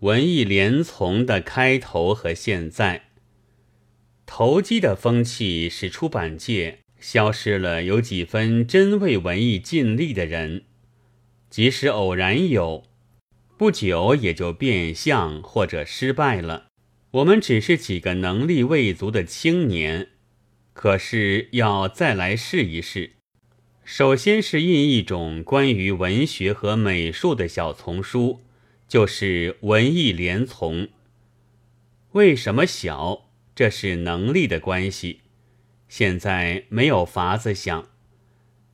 文艺连从的开头和现在，投机的风气使出版界消失了有几分真为文艺尽力的人，即使偶然有，不久也就变相或者失败了。我们只是几个能力未足的青年，可是要再来试一试。首先是印一种关于文学和美术的小丛书，就是文艺连丛。为什么小？这是能力的关系。现在没有法子想，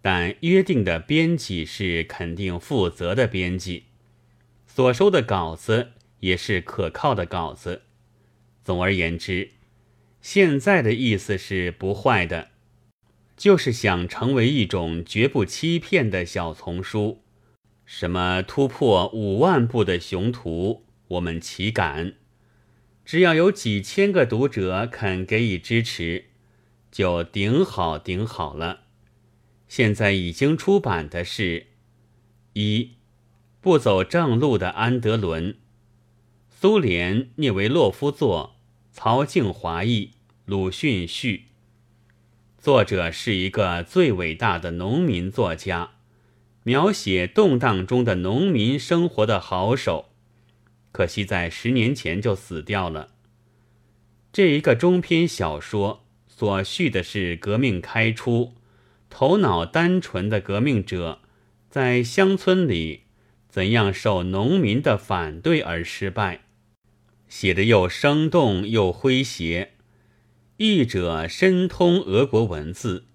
但约定的编辑是肯定负责的编辑，所收的稿子也是可靠的稿子。总而言之，现在的意思是不坏的。就是想成为一种绝不欺骗的小丛书，什么突破五万部的雄图，我们岂敢？只要有几千个读者肯给予支持，就顶好顶好了。现在已经出版的是：一不走正路的安德伦，苏联聂维洛夫作，曹静华译，鲁迅序。作者是一个最伟大的农民作家，描写动荡中的农民生活的好手，可惜在十年前就死掉了。这一个中篇小说所叙的是革命开初，头脑单纯的革命者在乡村里怎样受农民的反对而失败，写的又生动又诙谐。译者深通俄国文字，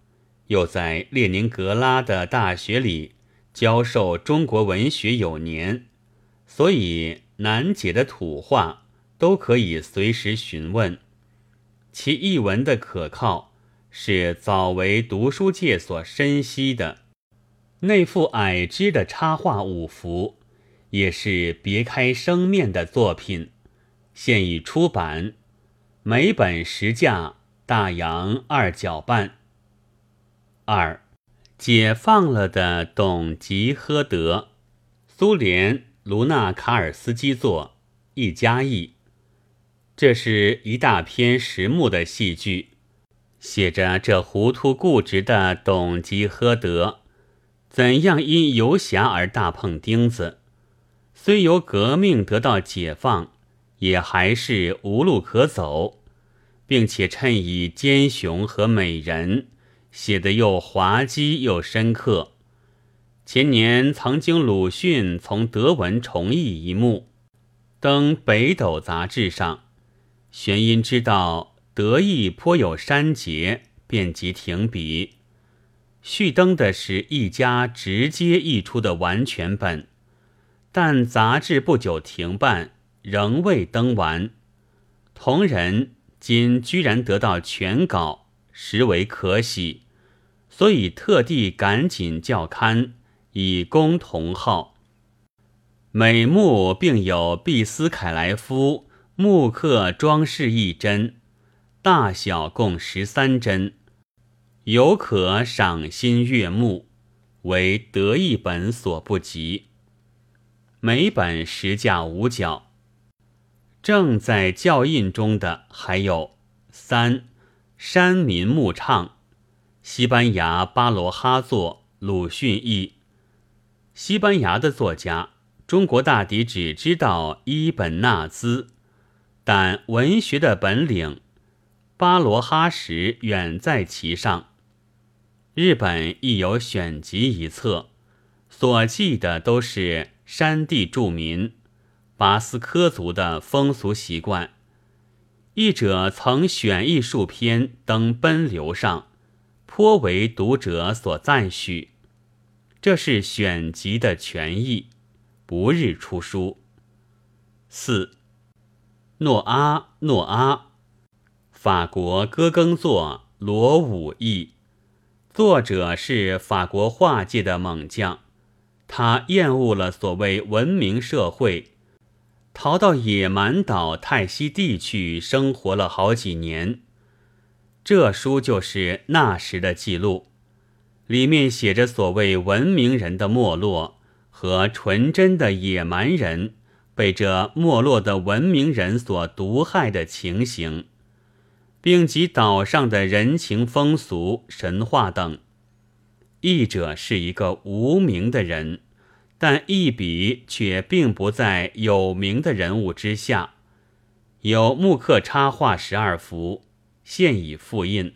又在列宁格拉的大学里教授中国文学有年，所以难解的土话都可以随时询问。其译文的可靠，是早为读书界所深悉的。那副矮枝的插画五幅，也是别开生面的作品，现已出版。每本实价大洋二角半。二，解放了的董吉诃德，苏联卢纳卡尔斯基作，一加译。这是一大篇实木的戏剧，写着这糊涂固执的董吉诃德怎样因游侠而大碰钉子，虽由革命得到解放，也还是无路可走。并且趁以奸雄和美人，写得又滑稽又深刻。前年曾经鲁迅从德文重译一幕，登《北斗》杂志上。玄因知道德译颇有删节，便即停笔。续登的是一家直接译出的完全本，但杂志不久停办，仍未登完。同人。今居然得到全稿，实为可喜，所以特地赶紧校刊，以供同好。每幕并有毕斯凯莱夫木刻装饰一帧，大小共十三帧，犹可赏心悦目，为得一本所不及。每本实价五角。正在校印中的还有三山民牧唱，西班牙巴罗哈作，鲁迅译。西班牙的作家，中国大抵只知道伊本纳兹，但文学的本领，巴罗哈什远在其上。日本亦有选集一册，所记的都是山地住民。巴斯科族的风俗习惯，译者曾选一数篇登《奔流》上，颇为读者所赞许。这是选集的全译，不日出书。四，诺阿诺阿，法国歌耕作罗武译，作者是法国画界的猛将，他厌恶了所谓文明社会。逃到野蛮岛泰西地去生活了好几年，这书就是那时的记录，里面写着所谓文明人的没落和纯真的野蛮人被这没落的文明人所毒害的情形，并及岛上的人情风俗、神话等。译者是一个无名的人，但一笔却并不在有名的人物之下。有木刻插画十二幅，现已复印。